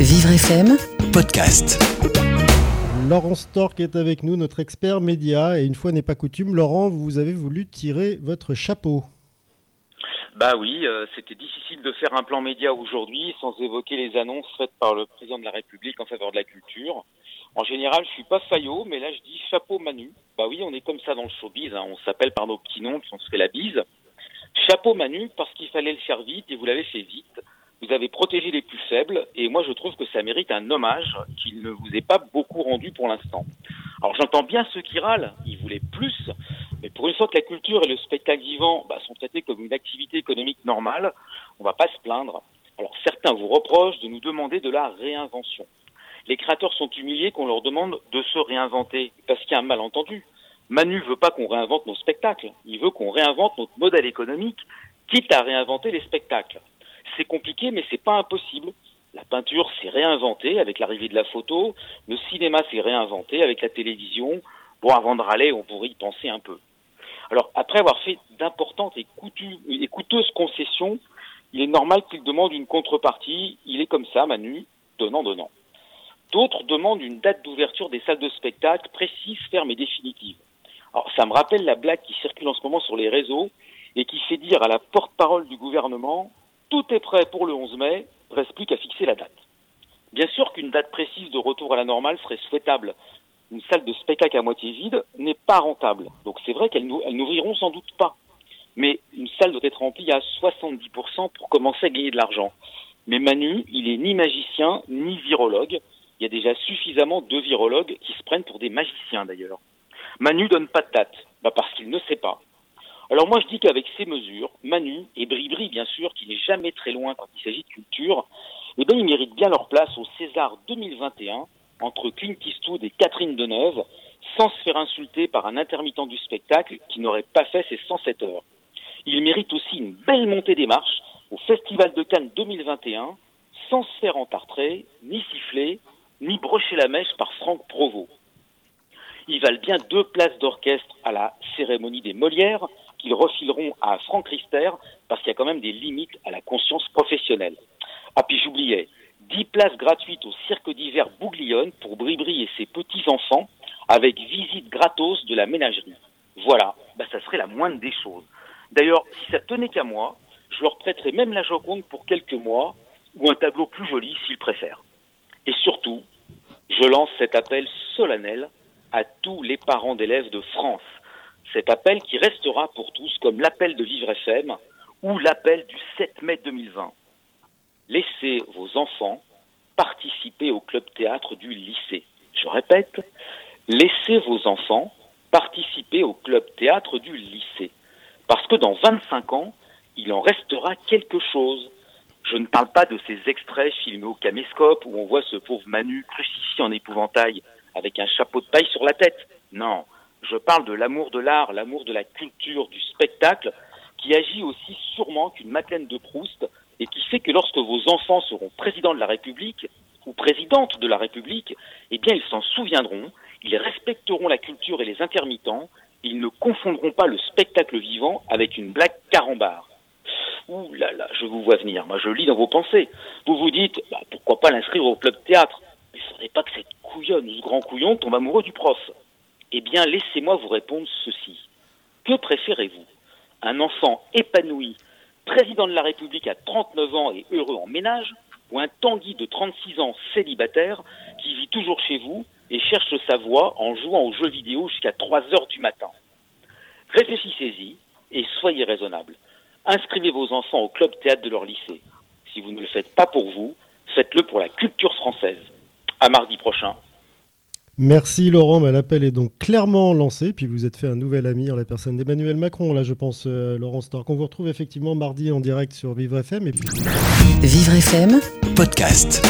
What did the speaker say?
Vivre FM podcast. Laurent Stork est avec nous, notre expert média. Et une fois n'est pas coutume, Laurent, vous avez voulu tirer votre chapeau. Bah oui, euh, c'était difficile de faire un plan média aujourd'hui sans évoquer les annonces faites par le président de la République en faveur de la culture. En général, je suis pas faillot, mais là je dis chapeau Manu. Bah oui, on est comme ça dans le showbiz, hein. on s'appelle par nos petits noms, puis on se fait la bise. Chapeau Manu parce qu'il fallait le faire vite et vous l'avez fait vite. Vous avez protégé les plus faibles et moi je trouve que ça mérite un hommage qu'il ne vous est pas beaucoup rendu pour l'instant. Alors j'entends bien ceux qui râlent, ils voulaient plus, mais pour une fois que la culture et le spectacle vivant bah, sont traités comme une activité économique normale, on va pas se plaindre. Alors certains vous reprochent de nous demander de la réinvention. Les créateurs sont humiliés qu'on leur demande de se réinventer parce qu'il y a un malentendu. Manu veut pas qu'on réinvente nos spectacles, il veut qu'on réinvente notre modèle économique, quitte à réinventer les spectacles c'est compliqué, mais c'est pas impossible. La peinture s'est réinventée avec l'arrivée de la photo, le cinéma s'est réinventé avec la télévision. Bon, avant de râler, on pourrait y penser un peu. Alors, après avoir fait d'importantes et, coûteuses concessions, il est normal qu'il demande une contrepartie. Il est comme ça, Manu, donnant, donnant. D'autres demandent une date d'ouverture des salles de spectacle précise, ferme et définitive. Alors, ça me rappelle la blague qui circule en ce moment sur les réseaux et qui fait dire à la porte-parole du gouvernement tout est prêt pour le 11 mai, reste plus qu'à fixer la date. Bien sûr qu'une date précise de retour à la normale serait souhaitable. Une salle de spectacle à moitié vide n'est pas rentable. Donc c'est vrai qu'elles n'ouvriront sans doute pas. Mais une salle doit être remplie à 70% pour commencer à gagner de l'argent. Mais Manu, il est ni magicien, ni virologue. Il y a déjà suffisamment de virologues qui se prennent pour des magiciens d'ailleurs. Manu donne pas de date, bah parce qu'il ne sait pas. Alors moi je dis qu'avec ces mesures, Manu et Bribri bien sûr, qui n'est jamais très loin quand il s'agit de culture, eh bien ils méritent bien leur place au César 2021 entre Clint Eastwood et Catherine Deneuve, sans se faire insulter par un intermittent du spectacle qui n'aurait pas fait ses 107 heures. Ils méritent aussi une belle montée des marches au Festival de Cannes 2021, sans se faire entartrer, ni siffler, ni brocher la mèche par Franck Provost. Ils valent bien deux places d'orchestre à la cérémonie des Molières, qu'ils refileront à Franck Rister parce qu'il y a quand même des limites à la conscience professionnelle. Ah puis j'oubliais, 10 places gratuites au cirque d'hiver Bouglione pour Bribri et ses petits-enfants avec visite gratos de la ménagerie. Voilà, bah ça serait la moindre des choses. D'ailleurs, si ça tenait qu'à moi, je leur prêterais même la Joconde pour quelques mois ou un tableau plus joli s'ils préfèrent. Et surtout, je lance cet appel solennel à tous les parents d'élèves de France cet appel qui restera pour tous comme l'appel de Vivre FM ou l'appel du 7 mai 2020. Laissez vos enfants participer au club théâtre du lycée. Je répète, laissez vos enfants participer au club théâtre du lycée. Parce que dans 25 ans, il en restera quelque chose. Je ne parle pas de ces extraits filmés au caméscope où on voit ce pauvre Manu crucifié en épouvantail avec un chapeau de paille sur la tête. Non, je parle de l'amour de l'art, l'amour de la culture, du spectacle, qui agit aussi sûrement qu'une Madeleine de Proust et qui fait que lorsque vos enfants seront présidents de la République ou présidentes de la République, eh bien ils s'en souviendront, ils respecteront la culture et les intermittents, ils ne confondront pas le spectacle vivant avec une blague carambar. Ouh là là, je vous vois venir, moi je lis dans vos pensées. Vous vous dites, bah, pourquoi pas l'inscrire au club théâtre? Il ne faudrait pas que cette couillonne ou ce grand couillon tombe amoureux du prof. Eh bien, laissez-moi vous répondre ceci. Que préférez-vous? Un enfant épanoui, président de la République à 39 ans et heureux en ménage, ou un Tanguy de 36 ans célibataire qui vit toujours chez vous et cherche sa voie en jouant aux jeux vidéo jusqu'à 3 heures du matin? Réfléchissez-y et soyez raisonnable. Inscrivez vos enfants au club théâtre de leur lycée. Si vous ne le faites pas pour vous, faites-le pour la culture française. À mardi prochain Merci Laurent, l'appel est donc clairement lancé, puis vous êtes fait un nouvel ami en la personne d'Emmanuel Macron, là je pense, euh, Laurent Stork. On vous retrouve effectivement mardi en direct sur Vivre FM. Et puis... Vivre FM, podcast.